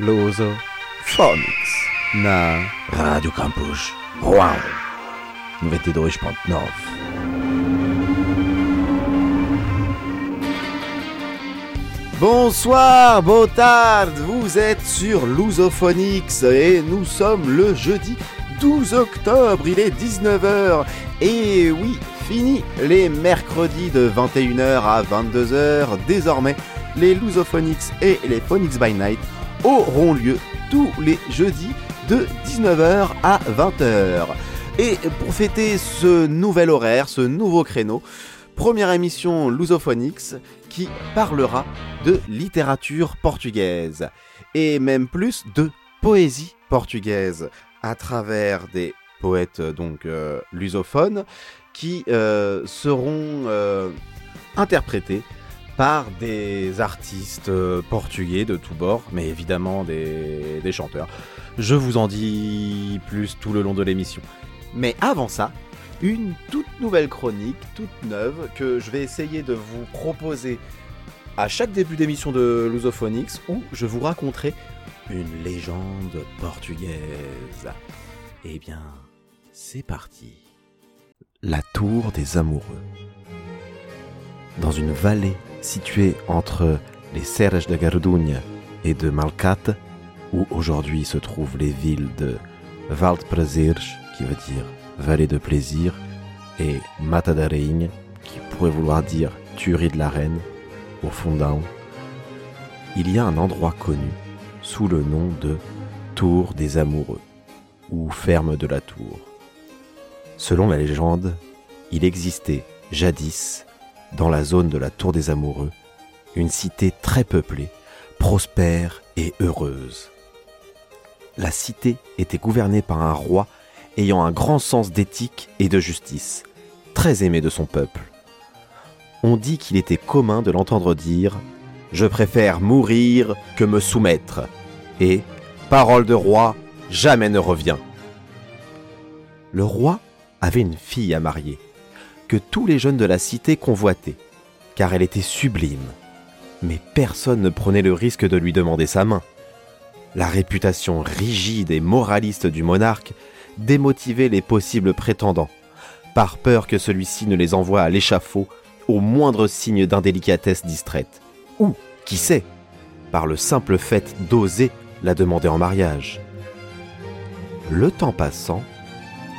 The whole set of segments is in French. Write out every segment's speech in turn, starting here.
Phonics na. Radio Campus Rouen. 92.9 Bonsoir, Botard, vous êtes sur Lusophonics et nous sommes le jeudi 12 octobre, il est 19h et oui, fini les mercredis de 21h à 22h, désormais les Lusophonics et les Phonics by Night auront lieu tous les jeudis de 19h à 20h. Et pour fêter ce nouvel horaire, ce nouveau créneau, première émission Lusophonics qui parlera de littérature portugaise et même plus de poésie portugaise à travers des poètes donc euh, lusophones qui euh, seront euh, interprétés par des artistes euh, portugais de tous bords, mais évidemment des, chanteurs. Je vous en dis plus tout le long de l'émission. Mais avant ça, une toute nouvelle chronique, toute neuve, que je vais essayer de vous proposer à chaque début d'émission de Lusophonics, où je vous raconterai une légende portugaise. Eh bien, c'est parti. La tour des amoureux. Dans une vallée située entre les Serres de Gardunha et de Malcate, où aujourd'hui se trouvent les villes de Valdprazeres, qui veut dire vallée de plaisir, et Mata da Rainha, qui pourrait vouloir dire tuerie de la reine, au fondant, il y a un endroit connu sous le nom de Tour des Amoureux, ou Ferme de la Tour. Selon la légende, il existait jadis, dans la zone de la Tour des Amoureux, une cité très peuplée, prospère et heureuse. La cité était gouvernée par un roi ayant un grand sens d'éthique et de justice, très aimé de son peuple. On dit qu'il était commun de l'entendre dire ⁇ Je préfère mourir que me soumettre ⁇ et Parole de roi, jamais ne revient. Le roi avait une fille à marier, que tous les jeunes de la cité convoitaient, car elle était sublime. Mais personne ne prenait le risque de lui demander sa main. La réputation rigide et moraliste du monarque démotivait les possibles prétendants, par peur que celui-ci ne les envoie à l'échafaud au moindre signe d'indélicatesse distraite. Ou, qui sait, par le simple fait d'oser la demander en mariage. Le temps passant,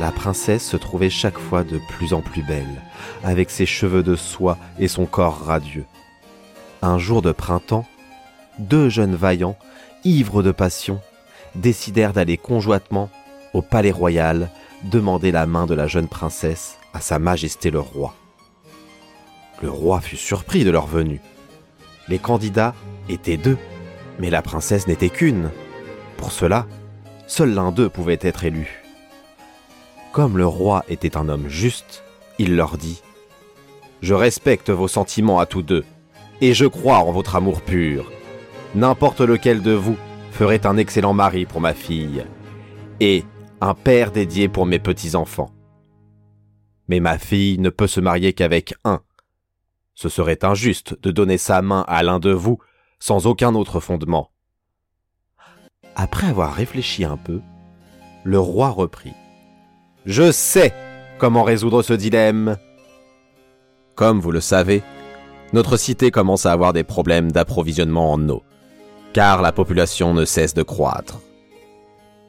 la princesse se trouvait chaque fois de plus en plus belle, avec ses cheveux de soie et son corps radieux. Un jour de printemps, deux jeunes vaillants, ivres de passion, décidèrent d'aller conjointement au palais royal demander la main de la jeune princesse à Sa Majesté le roi. Le roi fut surpris de leur venue. Les candidats étaient deux, mais la princesse n'était qu'une. Pour cela, seul l'un d'eux pouvait être élu. Comme le roi était un homme juste, il leur dit ⁇ Je respecte vos sentiments à tous deux, et je crois en votre amour pur. N'importe lequel de vous ferait un excellent mari pour ma fille, et un père dédié pour mes petits-enfants. Mais ma fille ne peut se marier qu'avec un. Ce serait injuste de donner sa main à l'un de vous sans aucun autre fondement. Après avoir réfléchi un peu, le roi reprit. Je sais comment résoudre ce dilemme. Comme vous le savez, notre cité commence à avoir des problèmes d'approvisionnement en eau, car la population ne cesse de croître.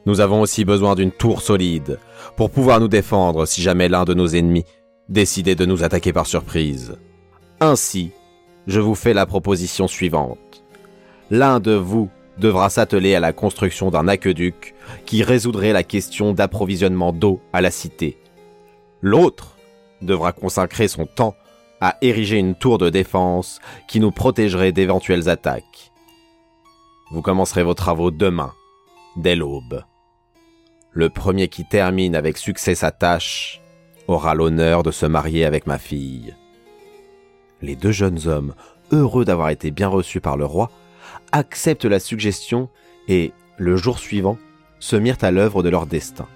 Nous avons aussi besoin d'une tour solide pour pouvoir nous défendre si jamais l'un de nos ennemis décidait de nous attaquer par surprise. Ainsi, je vous fais la proposition suivante. L'un de vous devra s'atteler à la construction d'un aqueduc qui résoudrait la question d'approvisionnement d'eau à la cité. L'autre devra consacrer son temps à ériger une tour de défense qui nous protégerait d'éventuelles attaques. Vous commencerez vos travaux demain, dès l'aube. Le premier qui termine avec succès sa tâche aura l'honneur de se marier avec ma fille. Les deux jeunes hommes, heureux d'avoir été bien reçus par le roi, acceptent la suggestion et, le jour suivant, se mirent à l'œuvre de leur destin.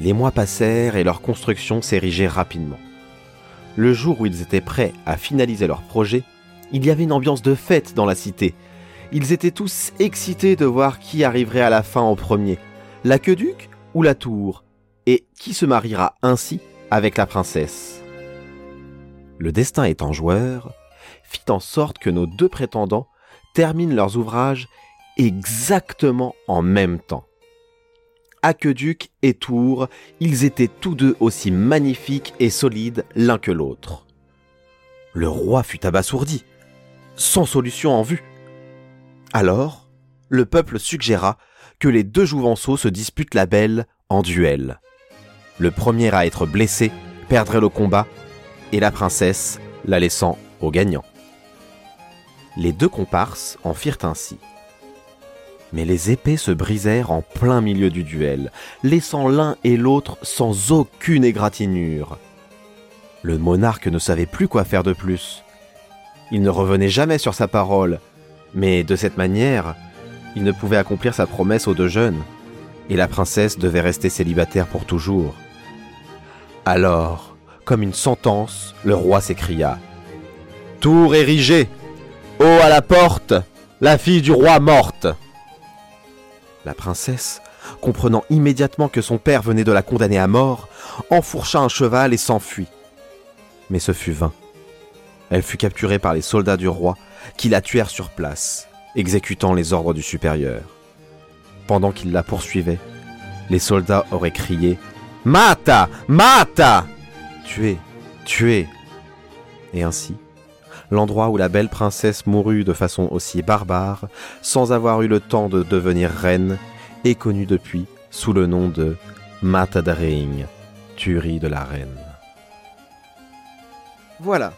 Les mois passèrent et leur construction s'érigeait rapidement. Le jour où ils étaient prêts à finaliser leur projet, il y avait une ambiance de fête dans la cité, Ils étaient tous excités de voir qui arriverait à la fin en premier, l'aqueduc ou la tour, et qui se mariera ainsi avec la princesse. Le destin étant joueur, fit en sorte que nos deux prétendants terminent leurs ouvrages exactement en même temps. Aqueduc et Tour, ils étaient tous deux aussi magnifiques et solides l'un que l'autre. Le roi fut abasourdi, sans solution en vue. Alors, le peuple suggéra que les deux jouvenceaux se disputent la belle en duel. Le premier à être blessé perdrait le combat et la princesse la laissant au gagnant. Les deux comparses en firent ainsi. Mais les épées se brisèrent en plein milieu du duel, laissant l'un et l'autre sans aucune égratignure. Le monarque ne savait plus quoi faire de plus. Il ne revenait jamais sur sa parole, mais de cette manière, il ne pouvait accomplir sa promesse aux deux jeunes, et la princesse devait rester célibataire pour toujours. Alors, comme une sentence, le roi s'écria Tour érigé Haut à la porte La fille du roi morte La princesse, comprenant immédiatement que son père venait de la condamner à mort, enfourcha un cheval et s'enfuit. Mais ce fut vain. Elle fut capturée par les soldats du roi, qui la tuèrent sur place, exécutant les ordres du supérieur. Pendant qu'ils la poursuivaient, les soldats auraient crié Mata Mata Tuez Tuez Et ainsi, l'endroit où la belle princesse mourut de façon aussi barbare, sans avoir eu le temps de devenir reine, est connu depuis sous le nom de Mata Ring, tuerie de la reine. Voilà.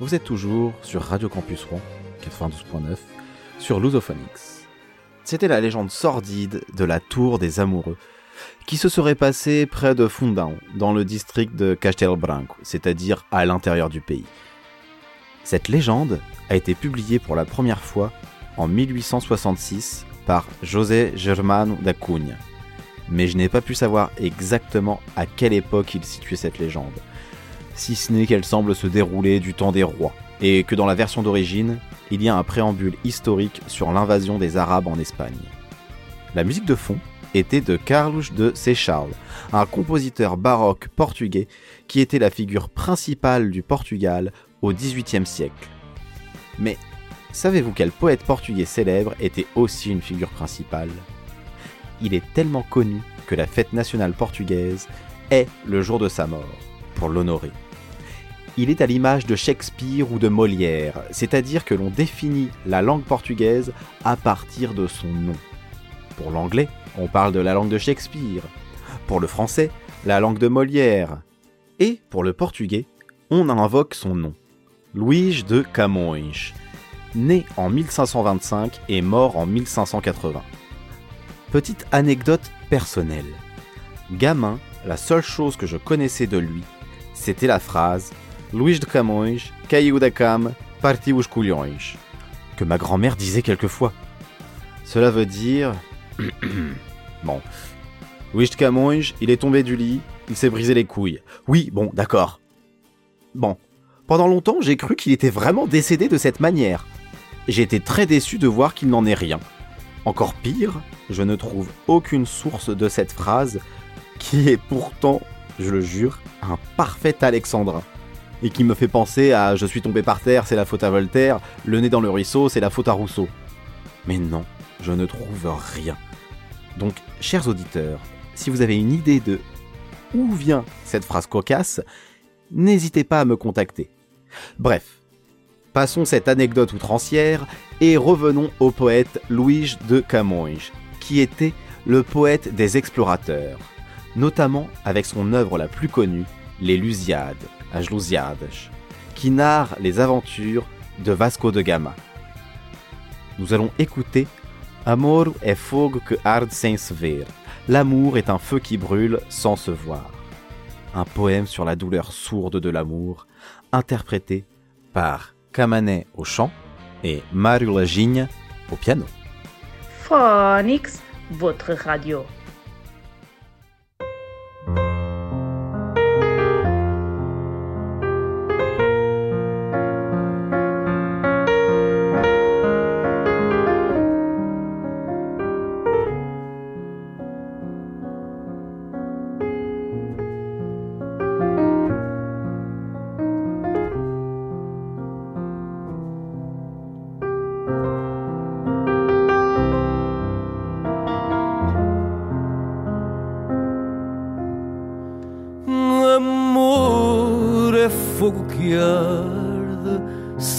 Vous êtes toujours sur Radio Campus Rouen 92.9 sur Lusophonix. C'était la légende sordide de la tour des amoureux qui se serait passée près de Fundão, dans le district de Castelbranco, c'est-à-dire à, l'intérieur du pays. Cette légende a été publiée pour la première fois en 1866 par José Germano da Cunha. Mais je n'ai pas pu savoir exactement à quelle époque il situait cette légende, si ce n'est qu'elle semble se dérouler du temps des rois, et que dans la version d'origine, il y a un préambule historique sur l'invasion des Arabes en Espagne. La musique de fond était de Carlos de Sechal, un compositeur baroque portugais qui était la figure principale du Portugal au XVIIIe siècle. Mais savez-vous quel poète portugais célèbre était aussi une figure principale? Il est tellement connu que la fête nationale portugaise est le jour de sa mort, pour l'honorer. Il est à l'image de Shakespeare ou de Molière, c'est-à-dire que l'on définit la langue portugaise à partir de son nom. Pour l'anglais, on parle de la langue de Shakespeare. Pour le français, la langue de Molière. Et pour le portugais, on invoque son nom. Luís de Camões, né en 1525 et mort en 1580. Petite anecdote personnelle. Gamin, la seule chose que je connaissais de lui, c'était la phrase Luís de Camões, caiu da cama, partiu os colhões, que ma grand-mère disait quelquefois. Cela veut dire bon. Louis de Camões, il est tombé du lit, il s'est brisé les couilles. Oui, bon, d'accord. Bon. Pendant longtemps, j'ai cru qu'il était vraiment décédé de cette manière. Été très déçu de voir qu'il n'en est rien. Encore pire, je ne trouve aucune source de cette phrase, qui est pourtant, je le jure, un parfait alexandrin. Et qui me fait penser à Je suis tombé par terre, c'est la faute à Voltaire, le nez dans le ruisseau, c'est la faute à Rousseau. Mais non, je ne trouve rien. Donc, chers auditeurs, si vous avez une idée de où vient cette phrase cocasse, n'hésitez pas à me contacter. Bref, passons cette anecdote outrancière et revenons au poète Louis de Camões, qui était le poète des explorateurs, notamment avec son œuvre la plus connue, Les Lusiades, As Lusiades, qui narre les aventures de Vasco de Gama. Nous allons écouter Amor est fogo que arde sem se ver. L'amour est un feu qui brûle sans se voir. Un poème sur la douleur sourde de l'amour, interprété par Kamané au chant et Mario Lagigne au piano. Phonix, votre radio.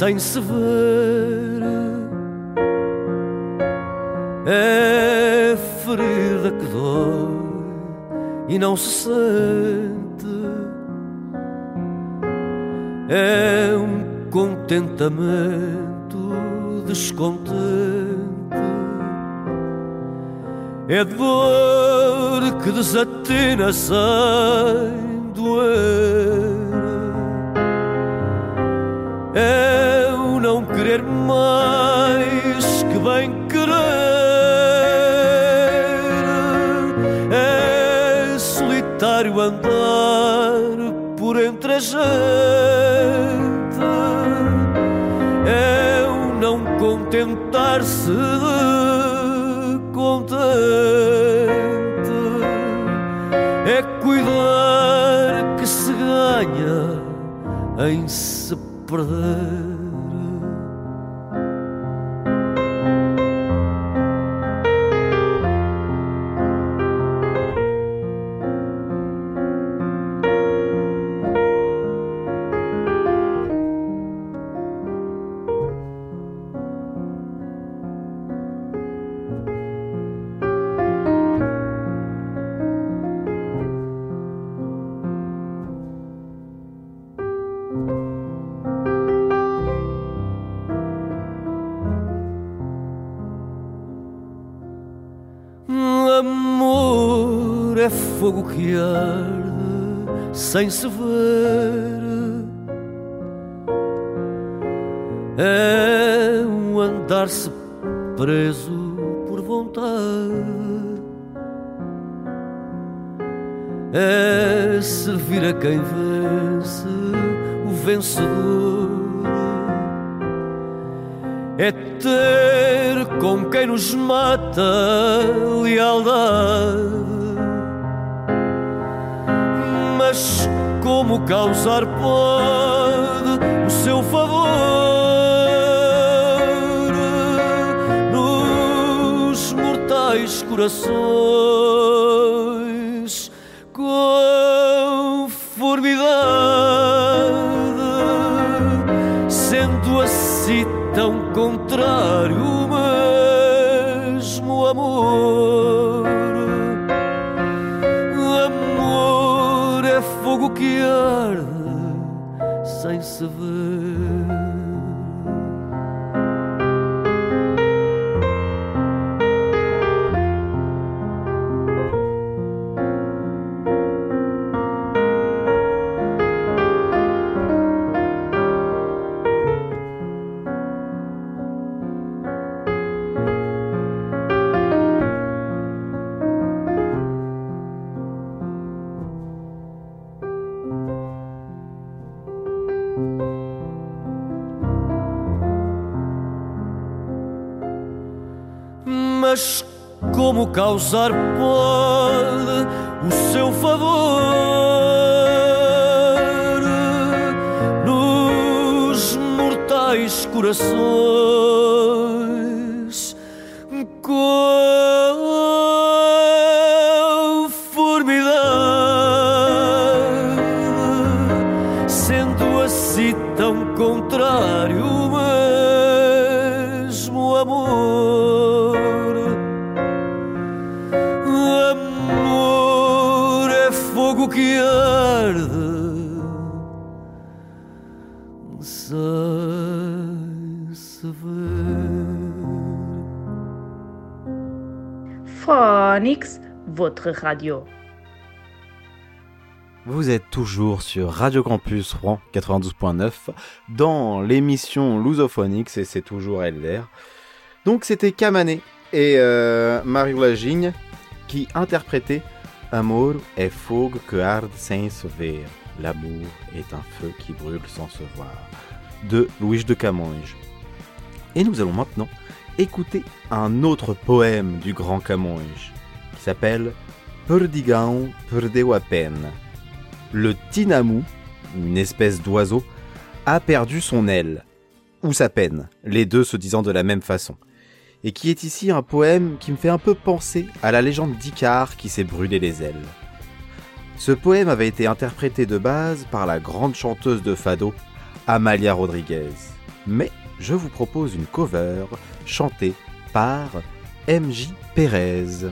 Sem se ver. É ferida que dói e não se sente. É um contentamento descontente. É dor que desatina sem gente. É o não contentar-se contente. É cuidar que se ganha em se perder. Que arde sem se ver. É um andar-se preso por vontade. É servir a quem vence o vencedor. É ter com quem nos mata causar pode o seu favor nos mortais corações? Arde sem se causar pode o seu favor nos mortais corações? Radio. Vous êtes toujours sur Radio Campus Rouen 92.9 dans l'émission Lusophonics et c'est toujours Elder. Donc c'était Kamané et euh, Mario Lagigne qui interprétaient Amour est fogo que arde sans se. L'amour est un feu qui brûle sans se voir de Louis de Camões. Et nous allons maintenant écouter un autre poème du grand qui s'appelle a peine. Le tinamou, une espèce d'oiseau, a perdu son aile, ou sa peine, les deux se disant de la même façon, et qui est ici un poème qui me fait un peu penser à la légende d'Icare qui s'est brûlé les ailes. Ce poème avait été interprété de base par la grande chanteuse de fado, Amalia Rodriguez. Mais je vous propose une cover chantée par MJ Pérez.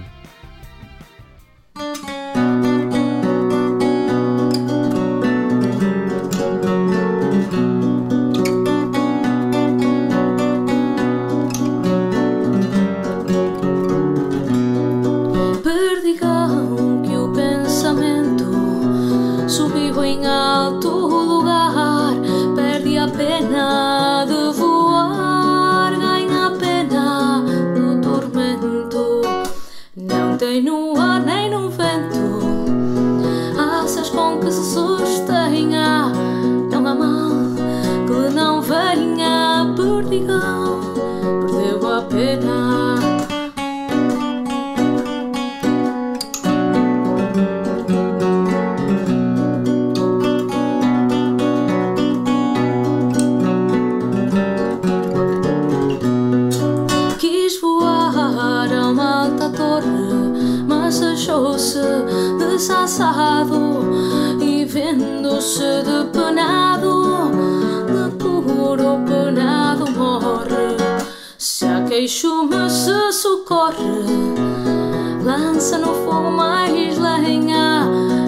Lança no fogo mais lenha.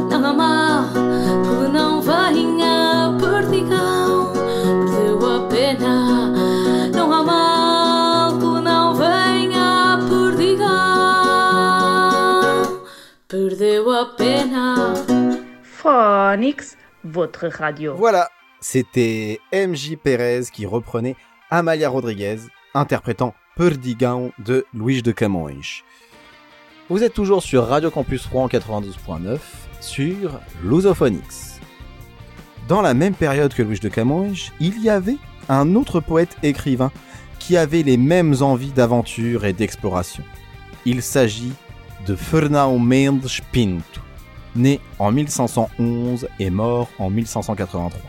Não há mal que não venha, perdigão, perdeu a pena. Não há mal que não venha, perdigão, perdeu a pena. Phonix, votre radio. Voilà, c'était MJ Pérez qui reprenait Amalia Rodriguez, interprétant Perdigão de Luis de Camões. Vous êtes toujours sur Radio Campus Rouen 92.9 sur Lusophonix. Dans la même période que Luis de Camões, il y avait un autre poète écrivain qui avait les mêmes envies d'aventure et d'exploration. Il s'agit de Fernão Mendes Pinto, né en 1511 et mort en 1583.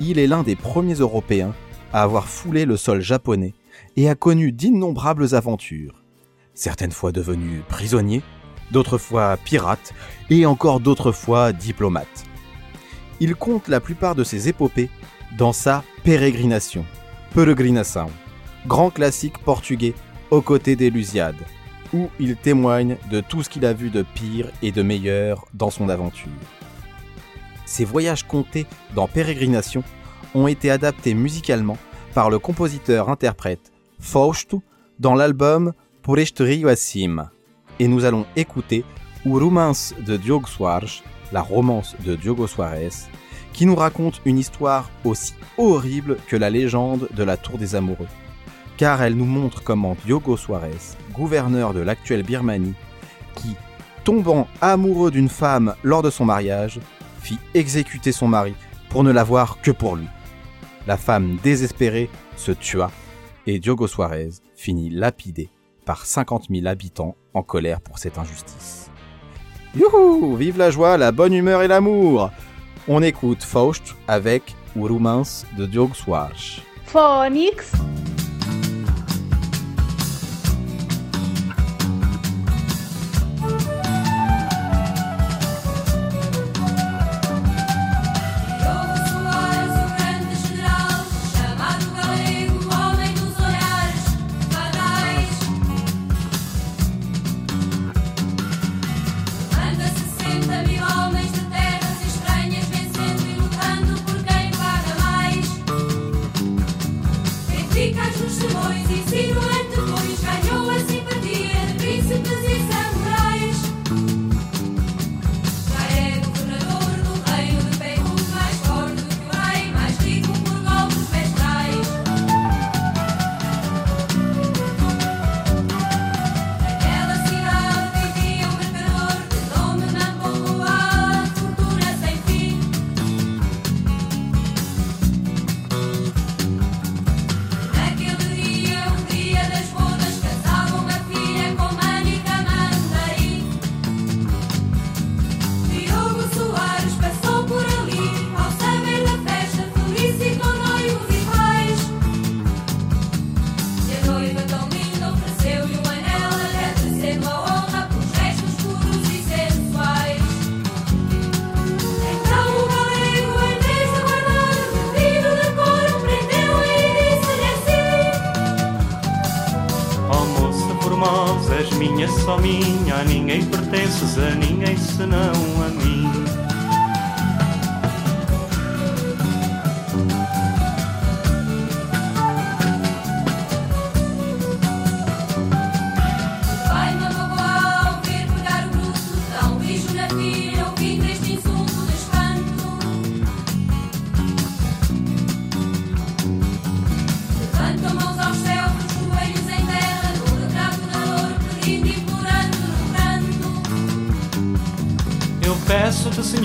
Il est l'un des premiers Européens à avoir foulé le sol japonais et a connu d'innombrables aventures, certaines fois devenu prisonnier, d'autres fois pirate et encore d'autres fois diplomate. Il compte la plupart de ses épopées dans sa Pérégrination, Peregrinação, grand classique portugais aux côtés des Lusiades, où il témoigne de tout ce qu'il a vu de pire et de meilleur dans son aventure. Ces voyages comptés dans Pérégrination ont été adaptés musicalement par le compositeur-interprète Fausto dans l'album Por este. Et nous allons écouter O Romance de Diogo Soares, la romance de Diogo Soares, qui nous raconte une histoire aussi horrible que la légende de la Tour des Amoureux. Car elle nous montre comment Diogo Soares, gouverneur de l'actuelle Birmanie, qui, tombant amoureux d'une femme lors de son mariage, fit exécuter son mari pour ne la voir que pour lui. La femme désespérée se tua et Diogo Suarez finit lapidé par 50 000 habitants en colère pour cette injustice. Youhou Vive la joie, la bonne humeur et l'amour On écoute Faust avec Urumans de Diogo Soares. Phonix,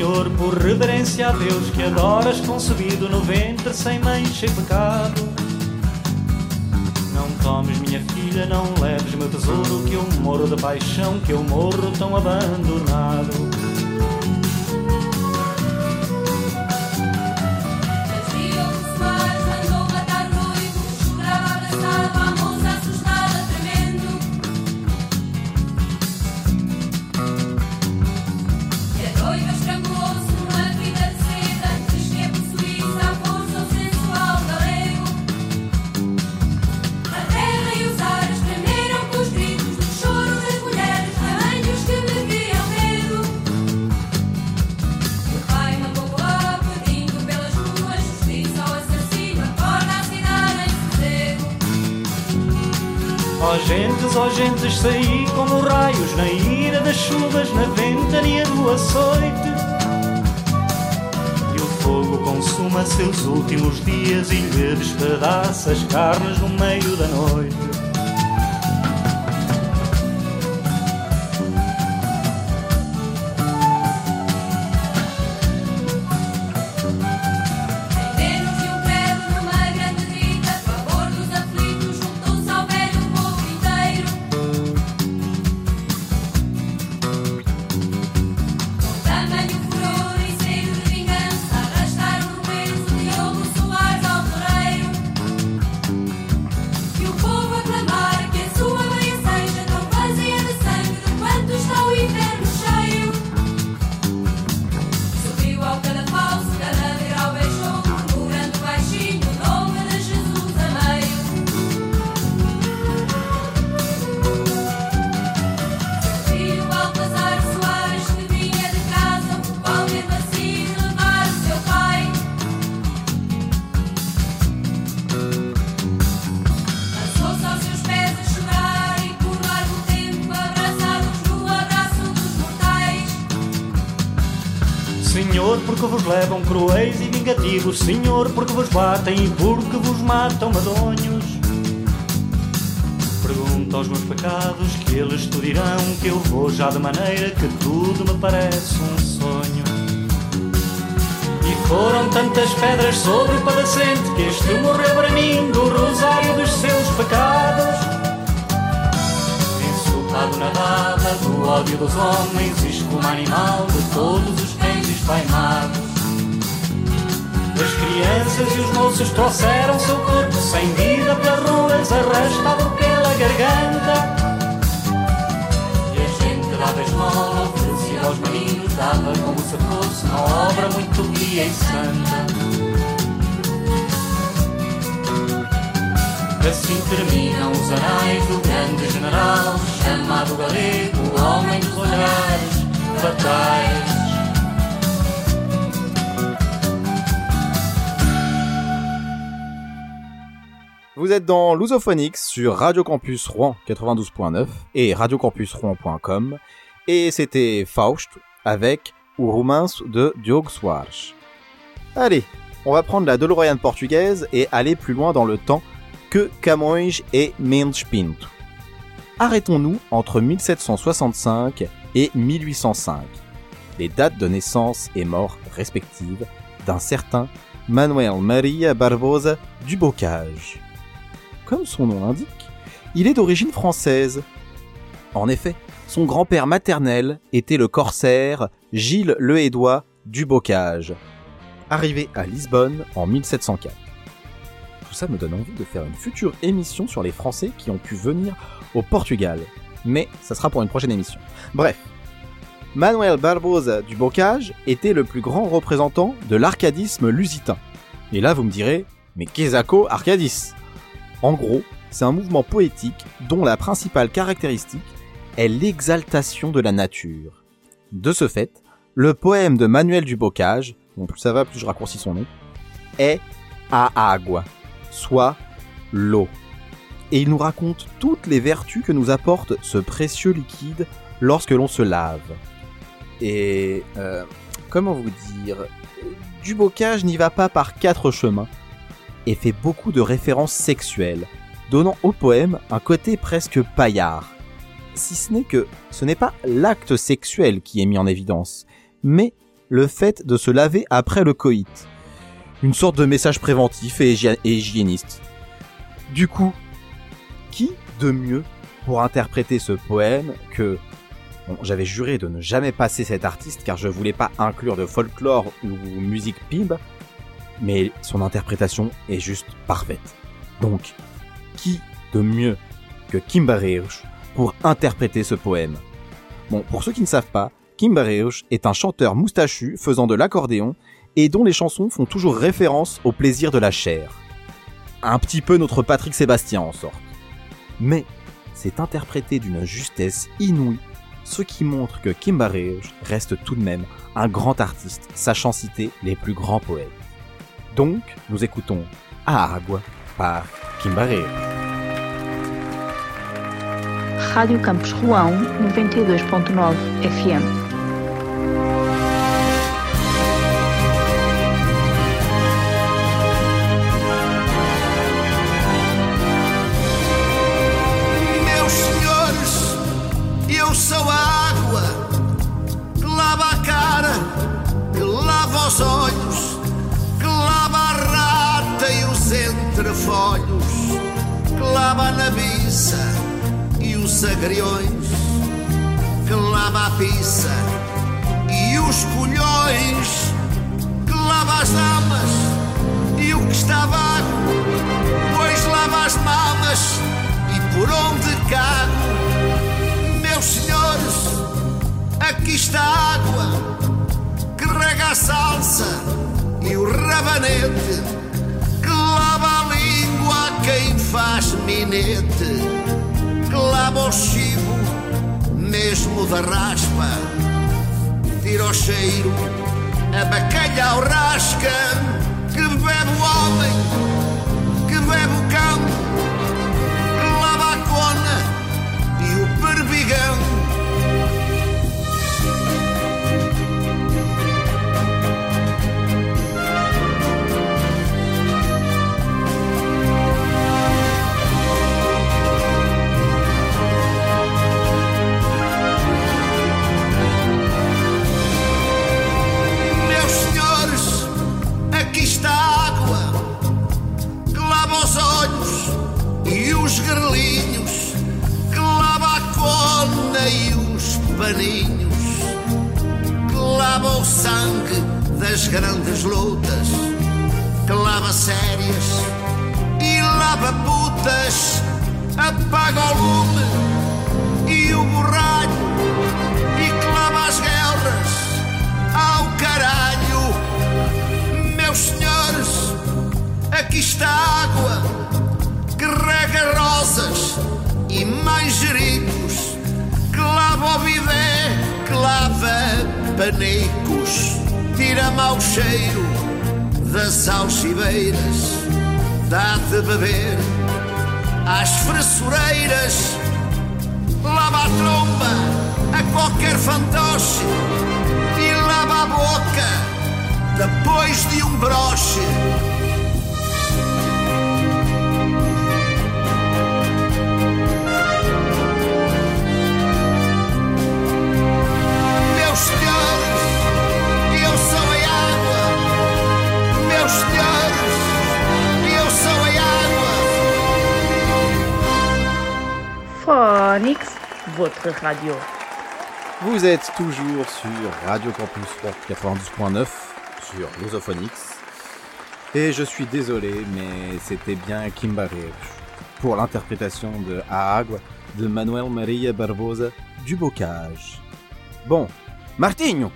Senhor, por reverência a Deus, que adoras concebido no ventre sem mancha e pecado. Não tomes minha filha, não leves meu tesouro, que eu morro de paixão, que eu morro tão abandonado. Chuvas, na ventania do açoite. E o fogo consuma seus últimos dias e lhe despedaça as carnes no meio da noite. Vingativos, Senhor, porque vos batem e porque vos matam medonhos. Pergunto aos meus pecados que eles te dirão que eu vou já de maneira que tudo me parece um sonho. E foram tantas pedras sobre o padecente que este morreu para mim do rosário dos seus pecados. Insultado na raba do ódio dos homens, como animal de todos os cães espaimados. As crianças e os moços trouxeram seu corpo sem vida pelas ruas, arrastado pela garganta. E a gente dava esmola, oferecia aos meninos, dava como se fosse uma obra muito pia e santa. Assim terminam os anais do grande general, chamado galego, o homem dos olhares fatais. Vous êtes dans Lusophonix sur Radio Campus Rouen 92.9 et radiocampusrouen.com et c'était Faust avec O Romance de Diogo Soares. Allez, on va prendre la DeLorean portugaise et aller plus loin dans le temps que Camões et Mendes. Arrêtons-nous entre 1765 et 1805, les dates de naissance et mort respectives d'un certain Manuel Maria Barbosa du Bocage. Comme son nom l'indique, il est d'origine française. En effet, son grand-père maternel était le corsaire Gilles le Hédois du Bocage, arrivé à Lisbonne en 1704. Tout ça me donne envie de faire une future émission sur les Français qui ont pu venir au Portugal. Mais ça sera pour une prochaine émission. Bref, Manuel Barbosa du Bocage était le plus grand représentant de l'arcadisme lusitain. Et là, vous me direz, mais qu'est-ce Arcadis? En gros, c'est un mouvement poétique dont la principale caractéristique est l'exaltation de la nature. De ce fait, le poème de Manuel du Bocage, bon plus ça va, plus je raccourcis son nom, est à agua, soit l'eau. Et il nous raconte toutes les vertus que nous apporte ce précieux liquide lorsque l'on se lave. Et euh, comment vous dire, du Bocage n'y va pas par quatre chemins et fait beaucoup de références sexuelles, donnant au poème un côté presque paillard. Si ce n'est que ce n'est pas l'acte sexuel qui est mis en évidence, mais le fait de se laver après le coït. Une sorte de message préventif et, hygi- et hygiéniste. Du coup, qui de mieux pour interpréter ce poème que j'avais juré de ne jamais passer cet artiste car je voulais pas inclure de folklore ou musique pib, mais son interprétation est juste parfaite. Donc, qui de mieux que Kimba Reusch pour interpréter ce poème? Bon, pour ceux qui ne savent pas, Kimba Reusch est un chanteur moustachu faisant de l'accordéon et dont les chansons font toujours référence au plaisir de la chair. Un petit peu notre Patrick Sébastien en sorte. Mais c'est interprété d'une justesse inouïe ce qui montre que Kimba Reusch reste tout de même un grand artiste, sachant citer les plus grands poètes. Donc, nous écoutons A Agua par Kimba Reusch. Rádio Campus Roão 92.9 FM. Lava a nabiça e os agriões, que lava a pizza e os colhões, que lava as damas e o que está vago, pois lava as mamas e por onde cago, meus senhores, aqui está a água que rega a salsa e o rabanete, quem faz minete, que lava o chivo mesmo da raspa, tira o cheiro, a bacalhau rasca, votre radio. Vous êtes toujours sur Radio Campus Rock 92.9 sur Lusophonix. Et je suis désolé, mais c'était bien Kimba Reusch pour l'interprétation de Agua de Manuel Maria Barbosa du Bocage. Bon, Martinho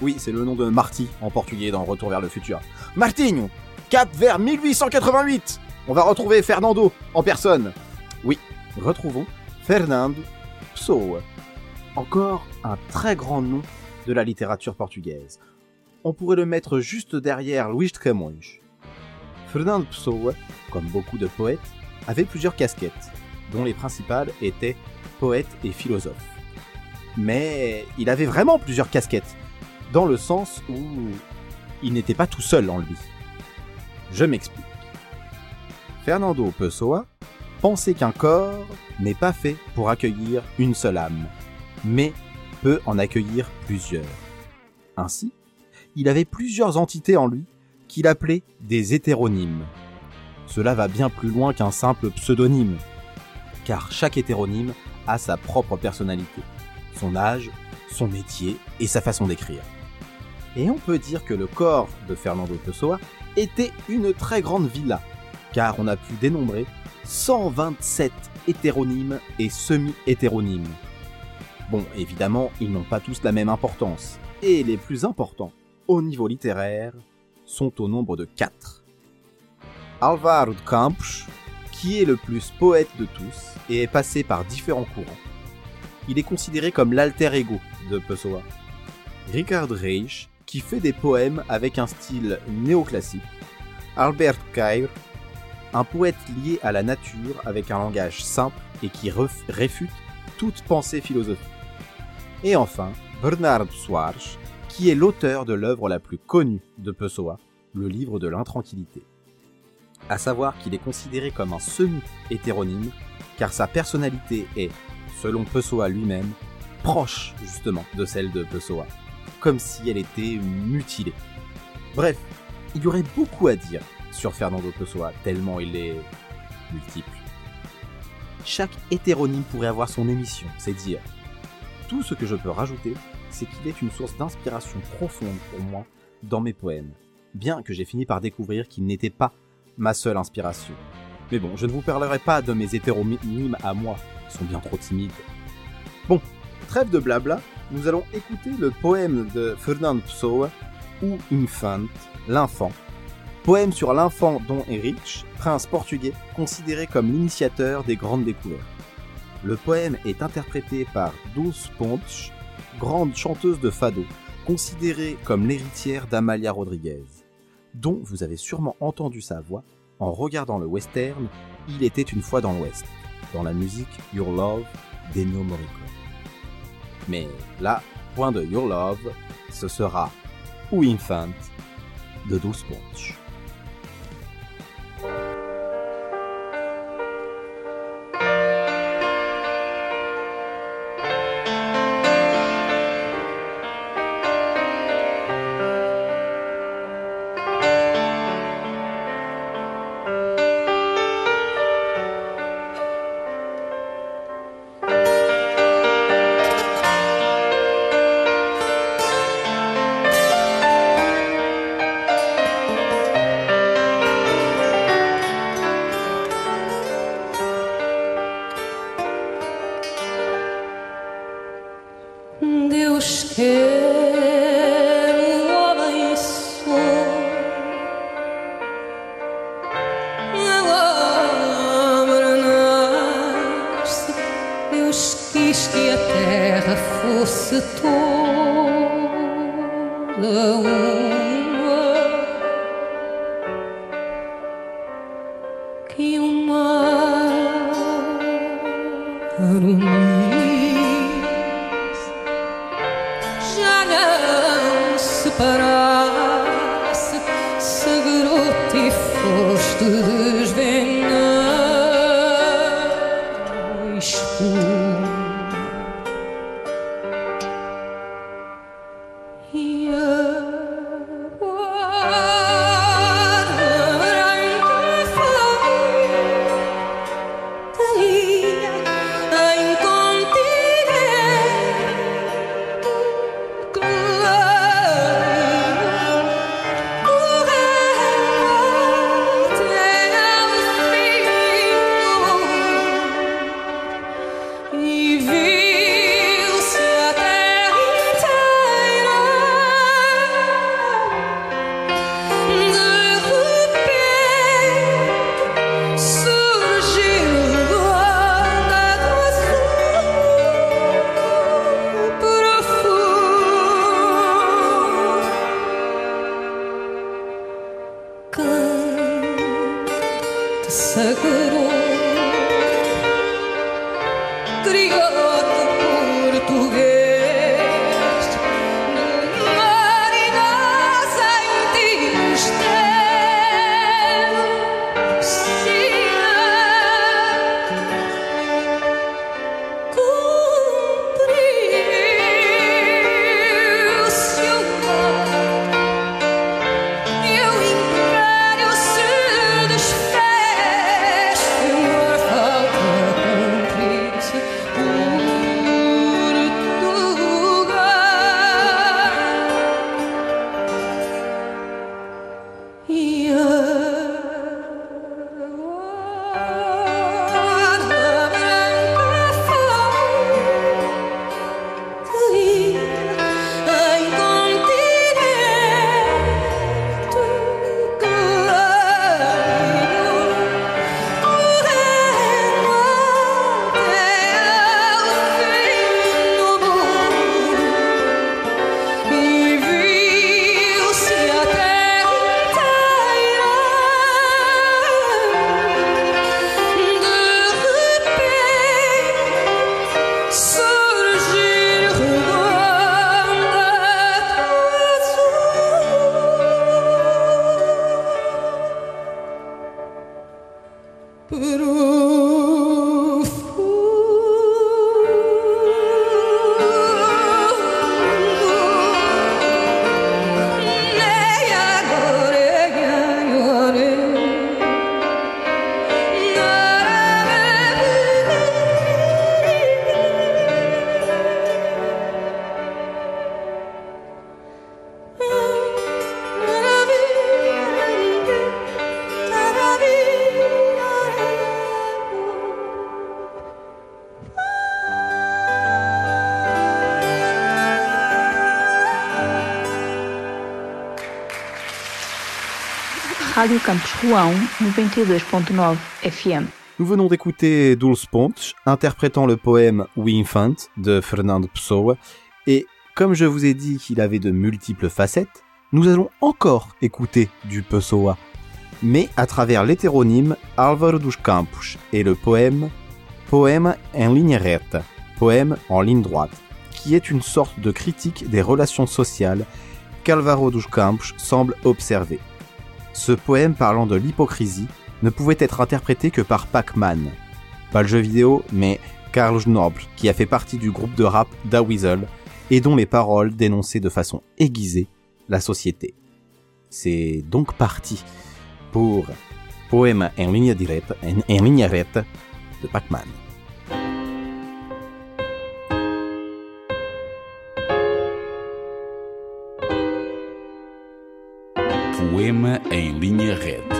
Oui, c'est le nom de Marty en portugais dans Retour vers le futur. Martinho Cap vers 1888 On va retrouver Fernando en personne. retrouvons Fernando Pessoa, encore un très grand nom de la littérature portugaise. On pourrait le mettre juste derrière Luís de Camões. Fernando Pessoa, comme beaucoup de poètes, avait plusieurs casquettes, dont les principales étaient poète et philosophe. Mais il avait vraiment plusieurs casquettes, dans le sens où il n'était pas tout seul en lui. Je m'explique. Fernando Pessoa pensait qu'un corps n'est pas fait pour accueillir une seule âme, mais peut en accueillir plusieurs. Ainsi, il avait plusieurs entités en lui qu'il appelait des hétéronymes. Cela va bien plus loin qu'un simple pseudonyme, car chaque hétéronyme a sa propre personnalité, son âge, son métier et sa façon d'écrire. Et on peut dire que le corps de Fernando Pessoa était une très grande villa, car on a pu dénombrer 127 hétéronymes et semi-hétéronymes. Bon, évidemment, ils n'ont pas tous la même importance, et les plus importants, au niveau littéraire, sont au nombre de 4. Álvaro de Campos, qui est le plus poète de tous et est passé par différents courants. Il est considéré comme l'alter ego de Pessoa. Richard Reich, qui fait des poèmes avec un style néoclassique. Albert Caire, un poète lié à la nature avec un langage simple et qui réfute toute pensée philosophique. Et enfin, Bernard Soares, qui est l'auteur de l'œuvre la plus connue de Pessoa, le livre de l'intranquillité. À savoir qu'il est considéré comme un semi-hétéronyme, car sa personnalité est, selon Pessoa lui-même, proche justement de celle de Pessoa, comme si elle était mutilée. Bref, il y aurait beaucoup à dire sur Fernando Pessoa, tellement il est multiple. Chaque hétéronyme pourrait avoir son émission, c'est dire. Tout ce que je peux rajouter, c'est qu'il est une source d'inspiration profonde pour moi dans mes poèmes, bien que j'ai fini par découvrir qu'il n'était pas ma seule inspiration. Mais bon, je ne vous parlerai pas de mes hétéronymes à moi, ils sont bien trop timides. Bon, trêve de blabla, nous allons écouter le poème de Fernando Pessoa, ou Infant, l'enfant. Poème sur l'enfant Dom Henrique, prince portugais, considéré comme l'initiateur des grandes découvertes. Le poème est interprété par Dulce Pontes, grande chanteuse de fado, considérée comme l'héritière d'Amalia Rodriguez, dont vous avez sûrement entendu sa voix en regardant le western Il était une fois dans l'Ouest, dans la musique Your Love d'Ennio Morricone. Mais là, point de Your Love, ce sera ou Infant de Dulce. quem te Criado por português. Rádio Campus Rouen 92.9 FM. Nous venons d'écouter Dulce Pontes interprétant le poème We Infant de Fernando Pessoa et comme je vous ai dit qu'il avait de multiples facettes, nous allons encore écouter du Pessoa mais à travers l'hétéronyme Álvaro dos Campos et le poème Poème en ligne recta, poème en ligne droite, qui est une sorte de critique des relations sociales qu'Álvaro dos Campos semble observer. Ce poème parlant de l'hypocrisie ne pouvait être interprété que par Pac-Man. Pas le jeu vidéo, mais Carlos Noble, qui a fait partie du groupe de rap Da Weasel, et dont les paroles dénonçaient de façon aiguisée la société. C'est donc parti pour Poème en ligne directe, en, ligne recta de Pac-Man. Poema em linha reta.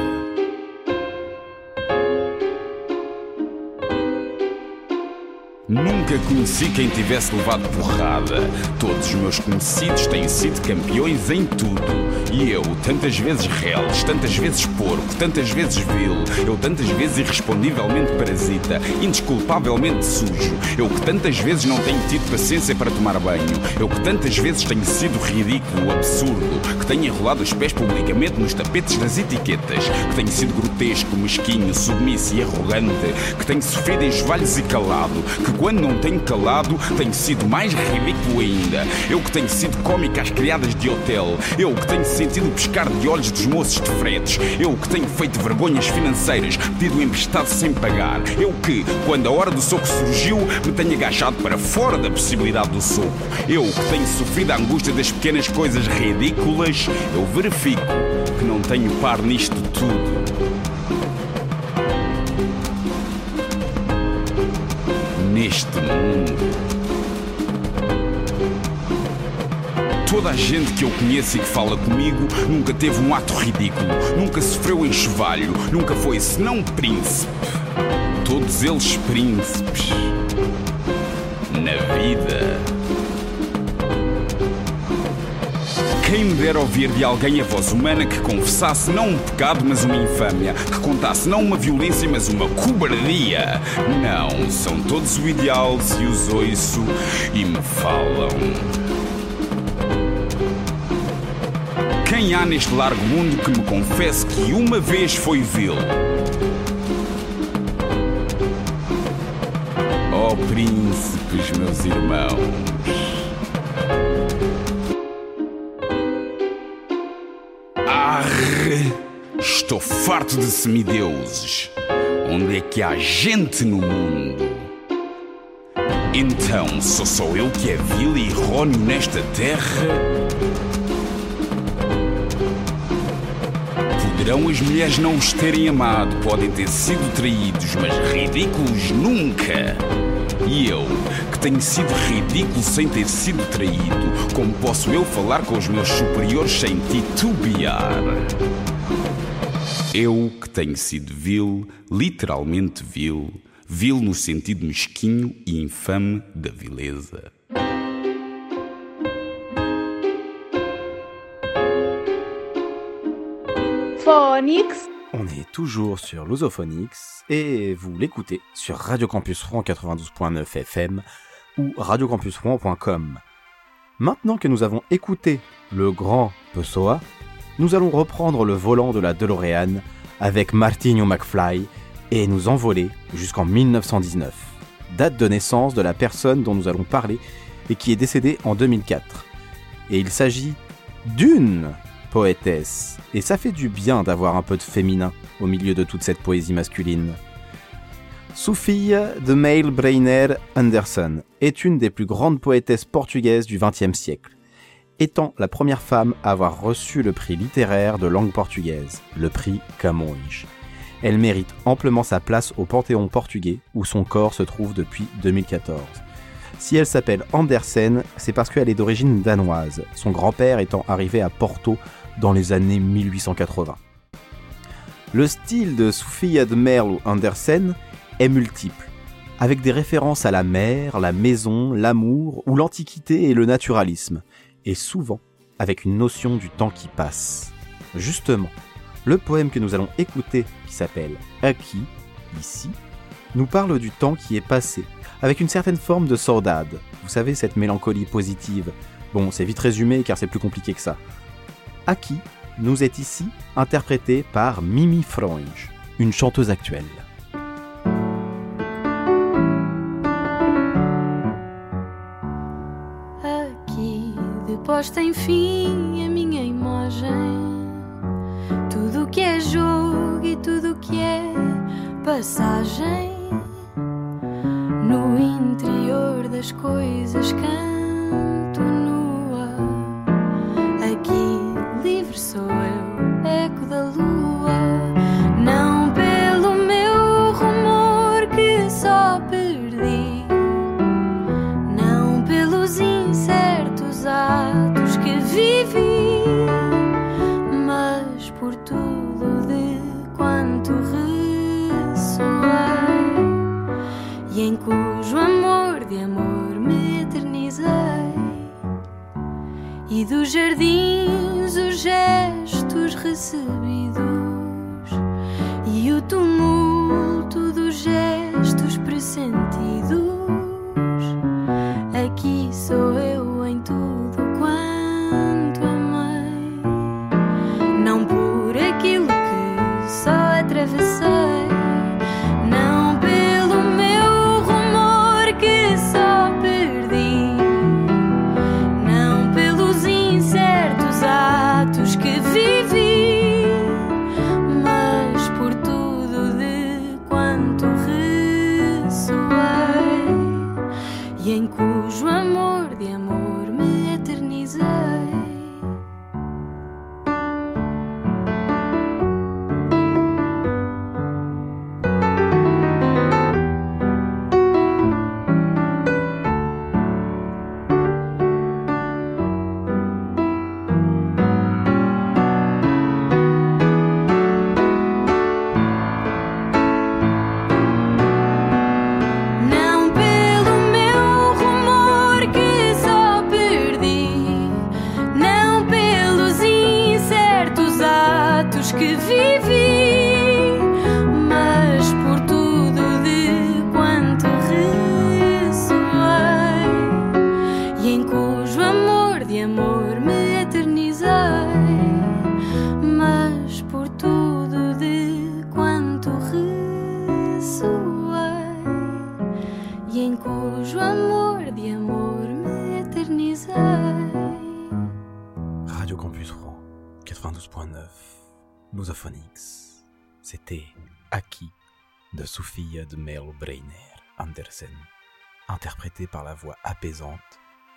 Nunca conheci quem tivesse levado porrada. Todos os meus conhecidos têm sido campeões em tudo. E eu, tantas vezes reles, tantas vezes porco, tantas vezes vil. Eu, tantas vezes irrespondivelmente parasita, indesculpavelmente sujo. Eu que tantas vezes não tenho tido paciência para tomar banho. Eu que tantas vezes tenho sido ridículo, absurdo. Que tenho enrolado os pés publicamente nos tapetes das etiquetas. Que tenho sido grotesco, mesquinho, submisso e arrogante. Que tenho sofrido enxovalhos e calado. Que quando não tenho calado, tenho sido mais ridículo ainda. Eu que tenho sido cómica às criadas de hotel. Eu que tenho sentido pescar de olhos dos moços de fretes. Eu que tenho feito vergonhas financeiras, pedido emprestado sem pagar. Eu que, quando a hora do soco surgiu, me tenho agachado para fora da possibilidade do soco. Eu que tenho sofrido a angústia das pequenas coisas ridículas, eu verifico que não tenho par nisto tudo. Neste mundo. Toda a gente que eu conheço e que fala comigo nunca teve um ato ridículo, nunca sofreu enxovalho, nunca foi senão príncipe. Todos eles príncipes. Na vida. Quem me dera ouvir de alguém a voz humana que confessasse não um pecado, mas uma infâmia, que contasse não uma violência, mas uma cobardia. Não, são todos o ideal se os ouço e me falam. Quem há neste largo mundo que me confesse que uma vez foi vil? ó príncipes, meus irmãos. Estou farto de semideuses. Onde é que há gente no mundo? Então, sou só eu que é vil e errôneo nesta terra? Poderão as mulheres não os terem amado, podem ter sido traídos, mas ridículos nunca. E eu, que tenho sido ridículo sem ter sido traído, como posso eu falar com os meus superiores sem titubear? Eu que tenho sido vil, literalmente vil, vil no sentido mesquinho e infame da vileza. Phonics On est toujours sur Lusophonix et vous l'écoutez sur Radio Campus Rouen 92.9 FM ou radiocampusrouen.com. Maintenant que nous avons écouté le grand Pessoa, nous allons reprendre le volant de la DeLorean avec Martinho McFly et nous envoler jusqu'en 1919, date de naissance de la personne dont nous allons parler et qui est décédée en 2004. Et il s'agit d'une poétesse, et ça fait du bien d'avoir un peu de féminin au milieu de toute cette poésie masculine. Sophia de Mail Breiner Anderson est une des plus grandes poétesses portugaises du XXe siècle, étant la première femme à avoir reçu le prix littéraire de langue portugaise, le prix Camões. Elle mérite amplement sa place au Panthéon portugais où son corps se trouve depuis 2014. Si elle s'appelle Andersen, c'est parce qu'elle est d'origine danoise, son grand-père étant arrivé à Porto dans les années 1880. Le style de Sophia de Merle ou Andersen est multiple, avec des références à la mer, la maison, l'amour ou l'antiquité et le naturalisme, et souvent avec une notion du temps qui passe. Justement, le poème que nous allons écouter, qui s'appelle Aki, ici, nous parle du temps qui est passé, avec une certaine forme de saudade. Vous savez, cette mélancolie positive. Bon, c'est vite résumé car c'est plus compliqué que ça. Aki nous est ici interprété par Mimi Frange, une chanteuse actuelle. Depois tem fim a minha imagem. Tudo que é jogo e tudo que é passagem. No interior das coisas canto dos jardins os gestos recebidos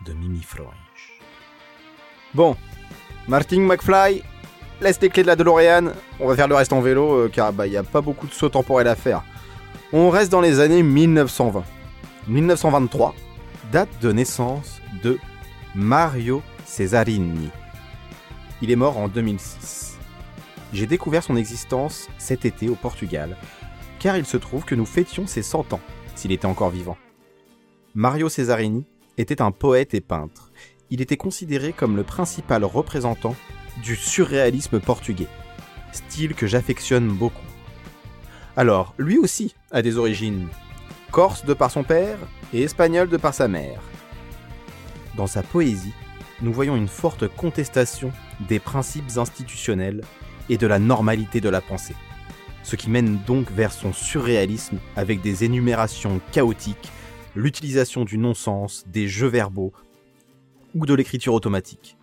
de Mimi. Bon, Martin McFly, laisse les clés de la DeLorean. On va faire le reste en vélo euh, car bah, il n'y a pas beaucoup de sauts temporels à faire. On reste dans les années 1920. 1923, date de naissance de Mario Cesarini. Il est mort en 2006. J'ai découvert son existence cet été au Portugal, car il se trouve que nous fêtions ses 100 ans, s'il était encore vivant. Mario Cesarini était un poète et peintre. Il était considéré comme le principal représentant du surréalisme portugais, style que j'affectionne beaucoup. Alors, lui aussi a des origines corse de par son père et espagnol de par sa mère. Dans sa poésie, nous voyons une forte contestation des principes institutionnels et de la normalité de la pensée, ce qui mène donc vers son surréalisme avec des énumérations chaotiques, l'utilisation du non-sens, des jeux verbaux ou de l'écriture automatique.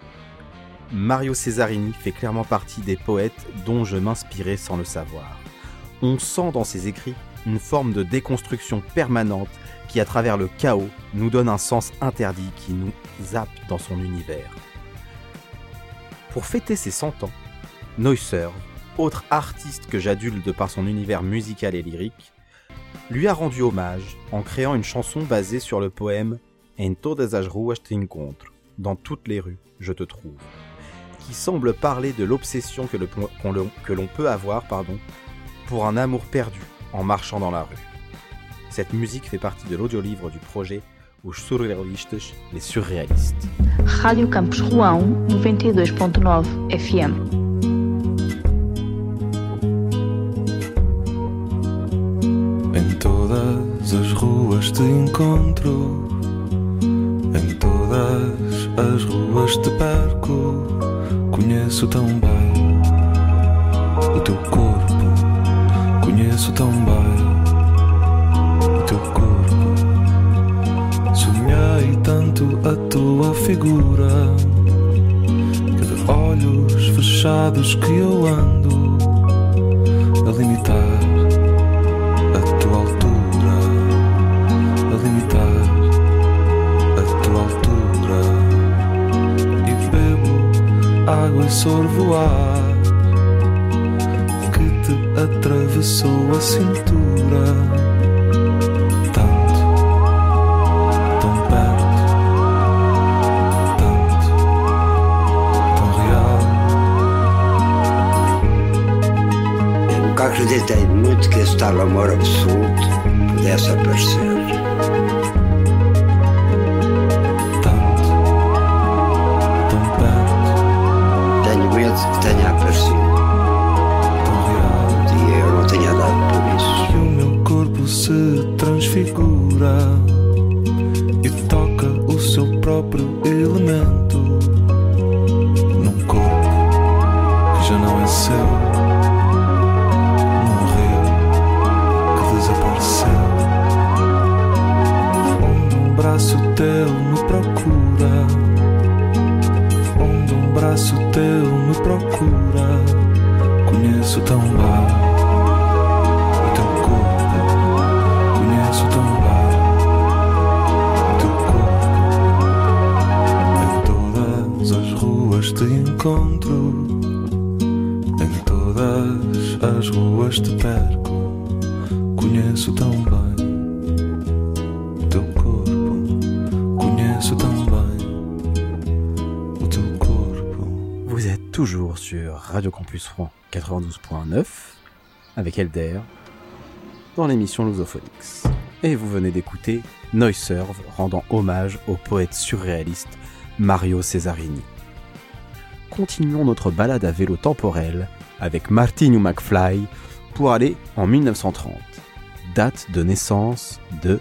Mario Cesarini fait clairement partie des poètes dont je m'inspirais sans le savoir. On sent dans ses écrits une forme de déconstruction permanente qui, à travers le chaos, nous donne un sens interdit qui nous zappe dans son univers. Pour fêter ses 100 ans, Neusser, autre artiste que j'adule de par son univers musical et lyrique, lui a rendu hommage en créant une chanson basée sur le poème En todas as ruas te encontro, dans toutes les rues, je te trouve, qui semble parler de l'obsession que, l'on peut avoir pardon, pour un amour perdu en marchant dans la rue. Cette musique fait partie de l'audiolivre du projet Os les surréalistes. Rádio Campus Rouen 92.9 FM. Todas as ruas te encontro, em todas as ruas te perco. Conheço tão bem o teu corpo, conheço tão bem o teu corpo. Sonhei tanto a tua figura que de olhos fechados que eu ando a limitar água e sorvo ar que te atravessou a cintura. Acreditei muito que esse tal amor absoluto pudesse aparecer. Radio Campus Rouen 92.9 avec Elder dans l'émission Lusophonix. Et vous venez d'écouter Noiserve rendant hommage au poète surréaliste Mario Cesarini. Continuons notre balade à vélo temporel avec Martinho McFly pour aller en 1930, date de naissance de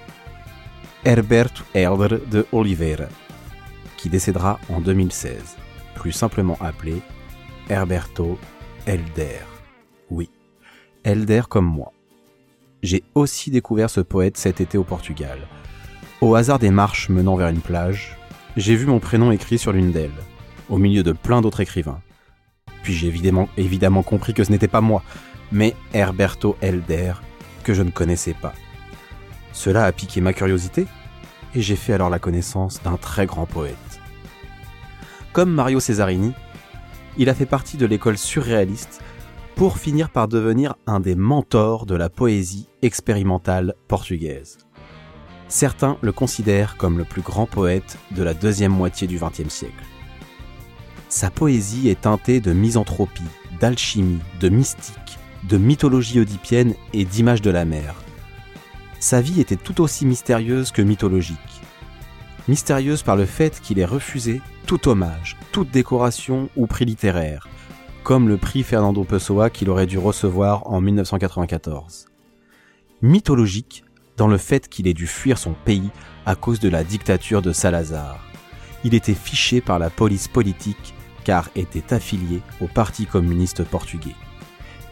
Herberto Helder de Oliveira, qui décédera en 2016, plus simplement appelé Herberto Helder. Oui, Helder comme moi. J'ai aussi découvert ce poète cet été au Portugal. Au hasard des marches menant vers une plage, j'ai vu mon prénom écrit sur l'une d'elles, au milieu de plein d'autres écrivains. Puis j'ai évidemment, compris que ce n'était pas moi, mais Herberto Helder, que je ne connaissais pas. Cela a piqué ma curiosité, et j'ai fait alors la connaissance d'un très grand poète. Comme Mario Cesarini, il a fait partie de l'école surréaliste pour finir par devenir un des mentors de la poésie expérimentale portugaise. Certains le considèrent comme le plus grand poète de la deuxième moitié du XXe siècle. Sa poésie est teintée de misanthropie, d'alchimie, de mystique, de mythologie oedipienne et d'images de la mer. Sa vie était tout aussi mystérieuse que mythologique. Mystérieuse par le fait qu'il ait refusé tout hommage, toute décoration ou prix littéraire, comme le prix Fernando Pessoa qu'il aurait dû recevoir en 1994. Mythologique dans le fait qu'il ait dû fuir son pays à cause de la dictature de Salazar. Il était fiché par la police politique car était affilié au Parti communiste portugais.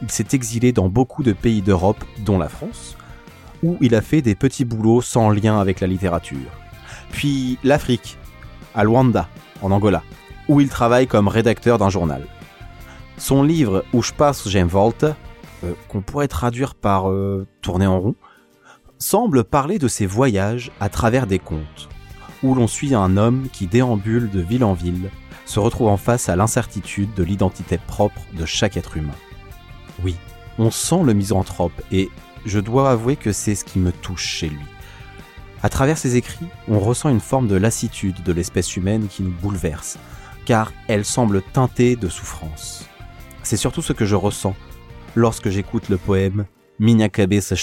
Il s'est exilé dans beaucoup de pays d'Europe, dont la France, où il a fait des petits boulots sans lien avec la littérature. Puis l'Afrique, à Luanda, en Angola, où il travaille comme rédacteur d'un journal. Son livre Os Passos em Volta, euh, qu'on pourrait traduire par euh, tourner en rond, semble parler de ses voyages à travers des contes, où l'on suit un homme qui déambule de ville en ville, se retrouvant face à l'incertitude de l'identité propre de chaque être humain. Oui, on sent le misanthrope et je dois avouer que c'est ce qui me touche chez lui. À travers ses écrits, on ressent une forme de lassitude de l'espèce humaine qui nous bouleverse, car elle semble teintée de souffrance. C'est surtout ce que je ressens lorsque j'écoute le poème Minha cabeça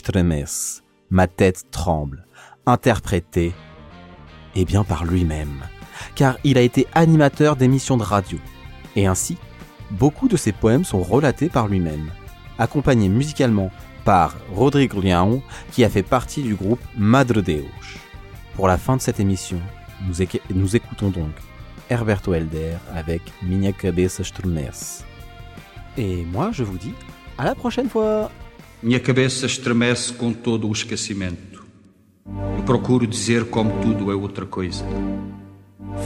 ma tête tremble, interprété, eh bien par lui-même, car il a été animateur d'émissions de radio, et ainsi, beaucoup de ses poèmes sont relatés par lui-même, accompagnés musicalement par Rodrigo Leão, qui a fait partie du groupe Madre Deus. Pour la fin de cette émission, nous écoutons donc Herberto Helder avec Minha Cabeça Estremece. Et moi, je vous dis à la prochaine fois Minha cabeça estremece com todo o esquecimento. Eu procuro dizer como tudo é outra coisa.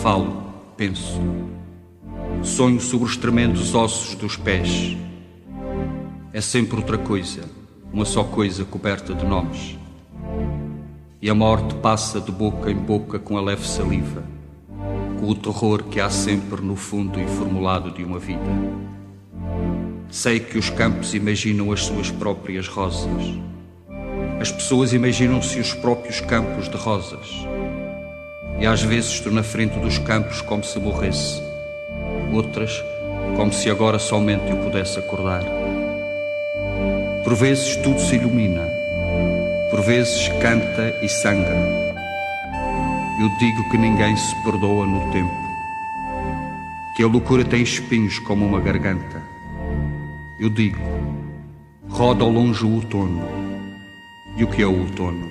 Falo, penso. Sonho sobre os tremendos ossos dos pés. É sempre outra coisa, uma só coisa coberta de nomes. E a morte passa de boca em boca com a leve saliva, com o terror que há sempre no fundo informulado de uma vida. Sei que os campos imaginam as suas próprias rosas. As pessoas imaginam-se os próprios campos de rosas. E às vezes estou na frente dos campos como se morresse. Outras, como se agora somente eu pudesse acordar. Por vezes tudo se ilumina. Por vezes canta e sangra. Eu digo que ninguém se perdoa no tempo. Que a loucura tem espinhos como uma garganta. Eu digo, roda ao longe o outono. E o que é o outono?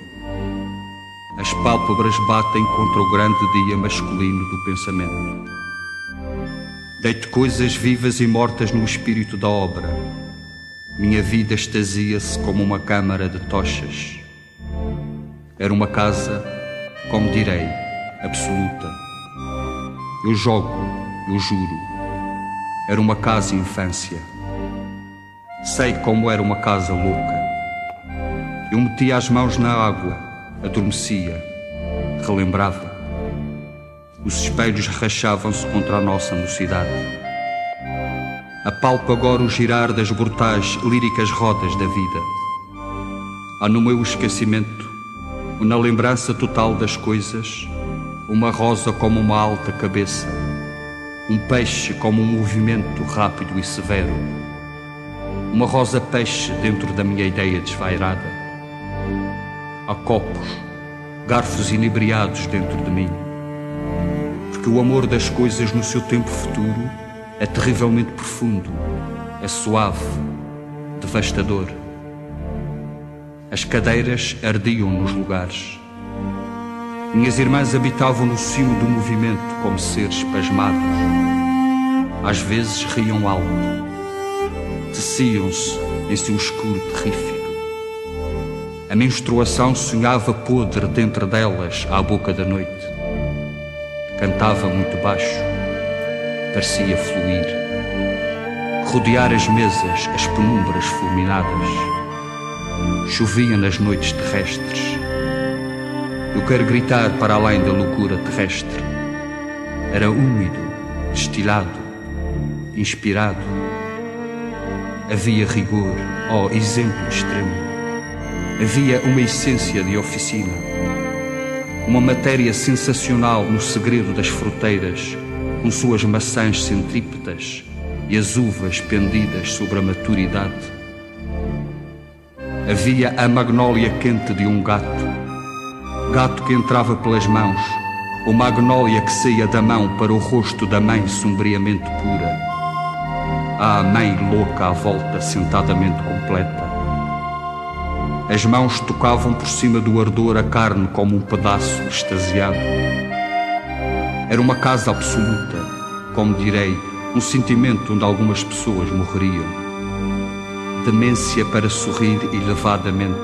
As pálpebras batem contra o grande dia masculino do pensamento. Deito coisas vivas e mortas no espírito da obra. Minha vida extasia-se como uma câmara de tochas. Era uma casa, como direi, absoluta. Eu jogo, eu juro. Era uma casa infância. Sei como era uma casa louca. Eu metia as mãos na água, adormecia, relembrava. Os espelhos rachavam-se contra a nossa mocidade. Apalpo agora o girar das brutais, líricas rodas da vida. Há no meu esquecimento, na lembrança total das coisas, uma rosa como uma alta cabeça, um peixe como um movimento rápido e severo, uma rosa peixe dentro da minha ideia desvairada. Há copos, garfos inebriados dentro de mim, porque o amor das coisas no seu tempo futuro é terrivelmente profundo, é suave, devastador. As cadeiras ardiam nos lugares. Minhas irmãs habitavam no cimo do movimento como seres pasmados. Às vezes riam alto. Teciam-se em seu escuro terrífico. A menstruação sonhava podre dentro delas à boca da noite. Cantava muito baixo, parecia fluir. Rodear as mesas, as penumbras fulminadas. Chovia nas noites terrestres. Eu quero gritar para além da loucura terrestre. Era úmido, destilado, inspirado. Havia rigor, ó exemplo extremo. Havia uma essência de oficina, uma matéria sensacional no segredo das fruteiras, com suas maçãs centrípetas e as uvas pendidas sobre a maturidade. Havia a magnólia quente de um gato, gato que entrava pelas mãos, ou magnólia que saía da mão para o rosto da mãe sombriamente pura. A mãe louca à volta, sentadamente completa. As mãos tocavam por cima do ardor a carne como um pedaço extasiado. Era uma casa absoluta, como direi, um sentimento onde algumas pessoas morreriam. Demência para sorrir elevadamente.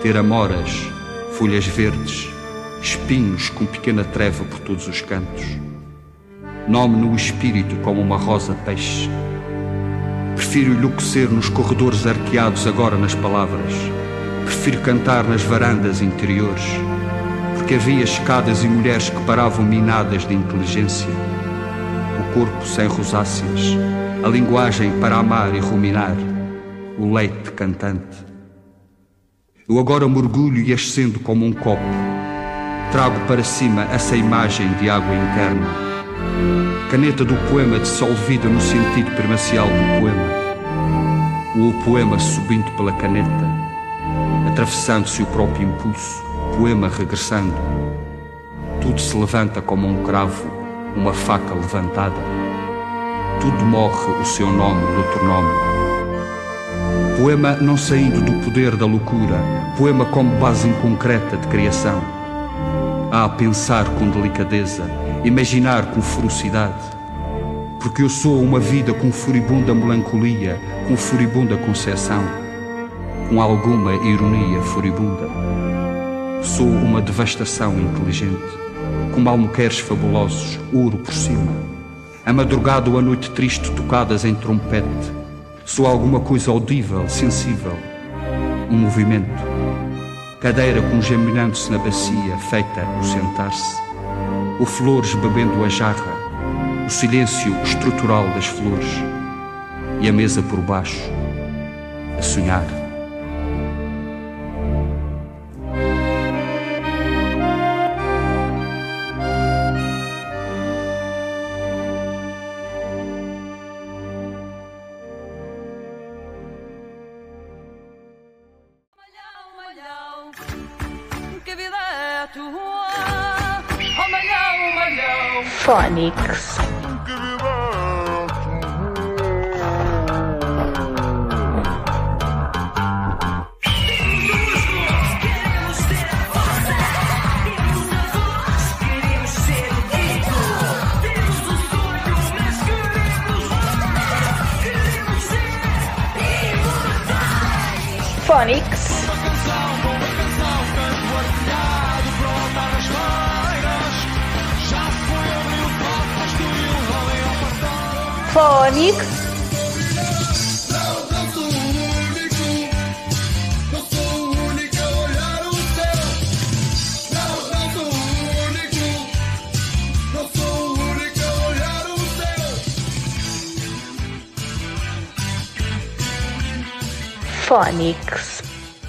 Ter amoras, folhas verdes, espinhos com pequena treva por todos os cantos. Nome no espírito como uma rosa peixe. Prefiro enlouquecer nos corredores arqueados agora nas palavras. Prefiro cantar nas varandas interiores, porque havia escadas e mulheres que paravam minadas de inteligência. O corpo sem rosáceas, a linguagem para amar e ruminar, o leite cantante. Eu agora mergulho e ascendo como um copo. Trago para cima essa imagem de água interna. Caneta do poema dissolvida no sentido primacial do poema. O poema subindo pela caneta, atravessando-se o próprio impulso, poema regressando. Tudo se levanta como um cravo, uma faca levantada. Tudo morre o seu nome outro nome. Poema não saindo do poder da loucura, poema como base inconcreta de criação. Ah, pensar com delicadeza, imaginar com ferocidade. Porque eu sou uma vida com furibunda melancolia, com furibunda concepção, com alguma ironia furibunda. Sou uma devastação inteligente, com almoqueres fabulosos, ouro por cima. A madrugada ou a noite triste tocadas em trompete, Sou alguma coisa audível, sensível. Um movimento. Cadeira congeminando-se na bacia, feita o sentar-se. O flores bebendo a jarra. O silêncio estrutural das flores. E a mesa por baixo. A sonhar. Phonics.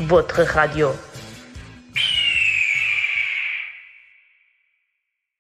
Votre radio.